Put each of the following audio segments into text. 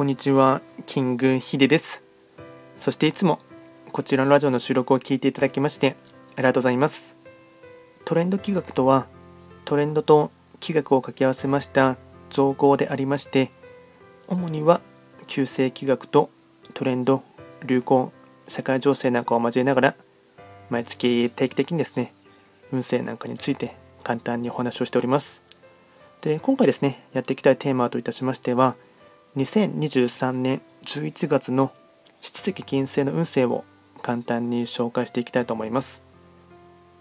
こんにちは、キングヒデです。そしていつもこちらのラジオの収録を聞いていただきましてありがとうございます。トレンド企画とは、トレンドと企画を掛け合わせました造語でありまして、主には旧世企画とトレンド、流行、社会情勢なんかを交えながら、毎月定期的にですね、運勢なんかについて簡単にお話をしております。で、今回ですね、やっていきたいテーマといたしましては、2023年11月の七石金星の運勢を簡単に紹介していきたいと思います。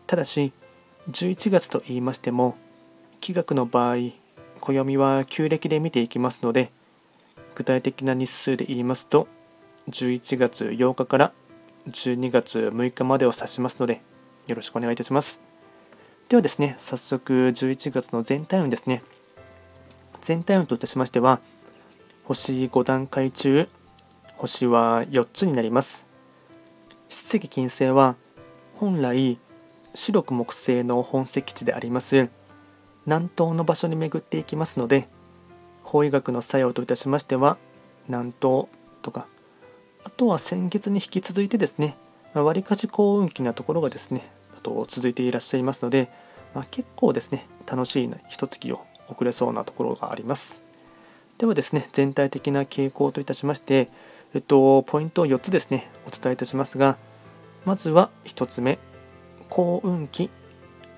ただし、11月と言いましても、気学の場合、暦は旧暦で見ていきますので、具体的な日数で言いますと、11月8日から12月6日までを指しますので、よろしくお願いいたします。ではですね、早速11月の全体運ですね。全体運といたしましては、星5段階中、星は4つになります。七石金星は、本来、白く木星の本石地であります、南東の場所に巡っていきますので、法医学の作用といたしましては、南東とか、あとは先月に引き続いてですね、わりかし幸運期なところがですね、と続いていらっしゃいますので、まあ、結構ですね、楽しい一月を送れそうなところがあります。ではですね、全体的な傾向といたしまして、えっと、ポイントを4つですね、お伝えいたしますが、まずは1つ目、幸運期、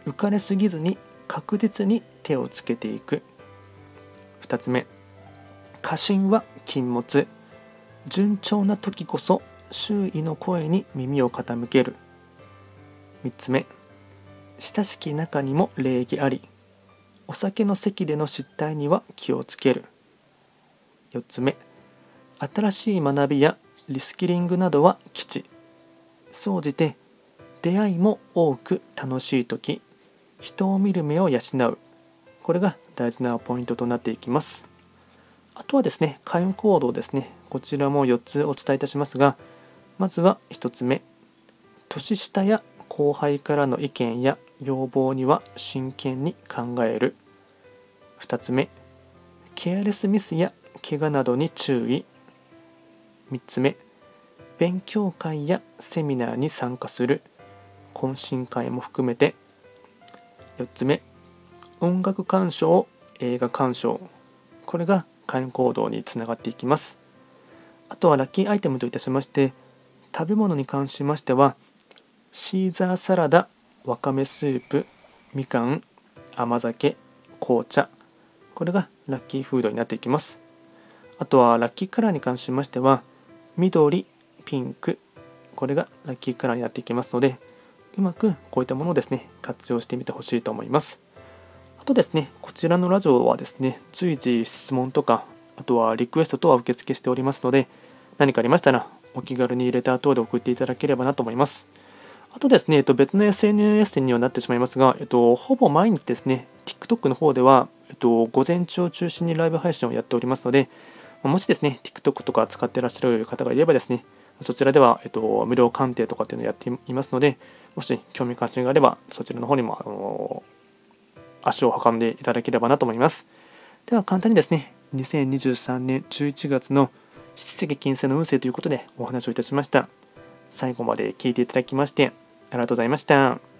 浮かれすぎずに確実に手をつけていく。2つ目、過信は禁物、順調な時こそ周囲の声に耳を傾ける。3つ目、親しき中にも礼儀あり、お酒の席での失態には気をつける。4つ目。新しい学びやリスキリングなどは基地総じて出会いも多く楽しい時。人を見る目を養う。これが大事なポイントとなっていきます。あとはですね開運行動ですね。こちらも4つお伝えいたしますがまずは1つ目。年下や後輩からの意見や要望には真剣に考える。2つ目。ケアレスミスや怪我などに注意。3つ目。勉強会やセミナーに参加する。懇親会も含めて。4つ目。音楽鑑賞映画鑑賞。これが会員行動につながっていきます。あとはラッキーアイテムといたしまして食べ物に関しましてはシーザーサラダわかめスープみかん甘酒紅茶。これがラッキーフードになっていきます。あとはラッキーカラーに関しましては緑、ピンク。これがラッキーカラーになっていきますのでうまくこういったものをですね活用してみてほしいと思います。あとですねこちらのラジオはですね随時質問とかあとはリクエスト等は受付しておりますので何かありましたらお気軽にレター等で送っていただければなと思います。あとですね、えっと、別の SNS にはなってしまいますが、えっと、ほぼ毎日ですね、TikTok の方では、えっと、午前中を中心にライブ配信をやっておりますので、もしですね、TikTok とか使ってらっしゃる方がいればですね、そちらでは、えっと、無料鑑定とかっていうのをやっていますので、もし興味関心があれば、そちらの方にも、あの足を運んでいただければなと思います。では、簡単にですね、2023年11月の七石金星の運勢ということでお話をいたしました。最後まで聞いていただきまして、ありがとうございました。